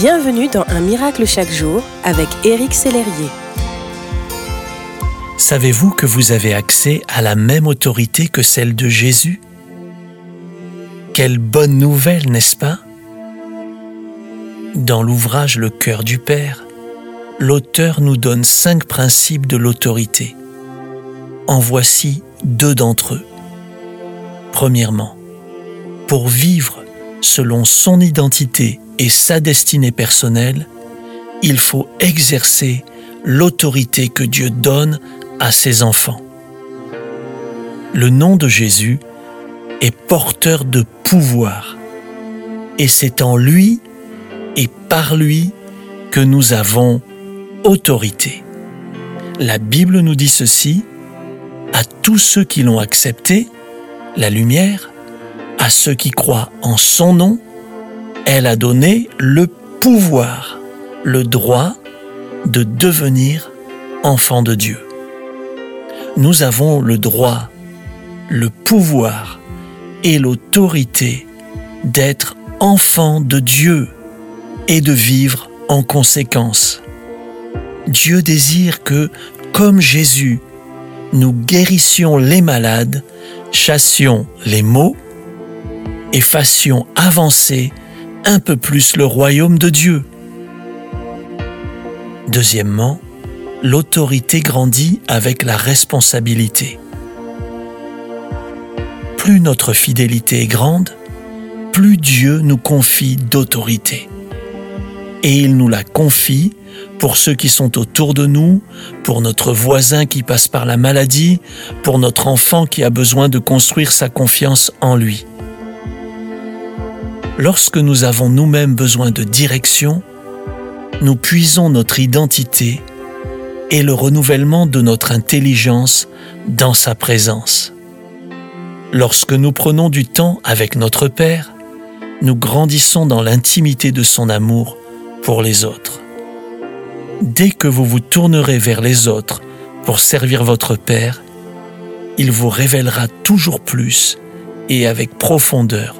Bienvenue dans Un miracle chaque jour avec Éric Sellerier. Savez-vous que vous avez accès à la même autorité que celle de Jésus? Quelle bonne nouvelle, n'est-ce pas? Dans l'ouvrage Le cœur du Père, l'auteur nous donne cinq principes de l'autorité. En voici deux d'entre eux. Premièrement, pour vivre selon son identité et sa destinée personnelle, il faut exercer l'autorité que Dieu donne à ses enfants. Le nom de Jésus est porteur de pouvoir et c'est en lui et par lui que nous avons autorité. La Bible nous dit ceci, à tous ceux qui l'ont accepté, la lumière, à ceux qui croient en son nom, elle a donné le pouvoir, le droit de devenir enfant de Dieu. Nous avons le droit, le pouvoir et l'autorité d'être enfants de Dieu et de vivre en conséquence. Dieu désire que, comme Jésus, nous guérissions les malades, chassions les maux et fassions avancer un peu plus le royaume de Dieu. Deuxièmement, l'autorité grandit avec la responsabilité. Plus notre fidélité est grande, plus Dieu nous confie d'autorité. Et il nous la confie pour ceux qui sont autour de nous, pour notre voisin qui passe par la maladie, pour notre enfant qui a besoin de construire sa confiance en lui. Lorsque nous avons nous-mêmes besoin de direction, nous puisons notre identité et le renouvellement de notre intelligence dans sa présence. Lorsque nous prenons du temps avec notre Père, nous grandissons dans l'intimité de son amour pour les autres. Dès que vous vous tournerez vers les autres pour servir votre Père, il vous révélera toujours plus et avec profondeur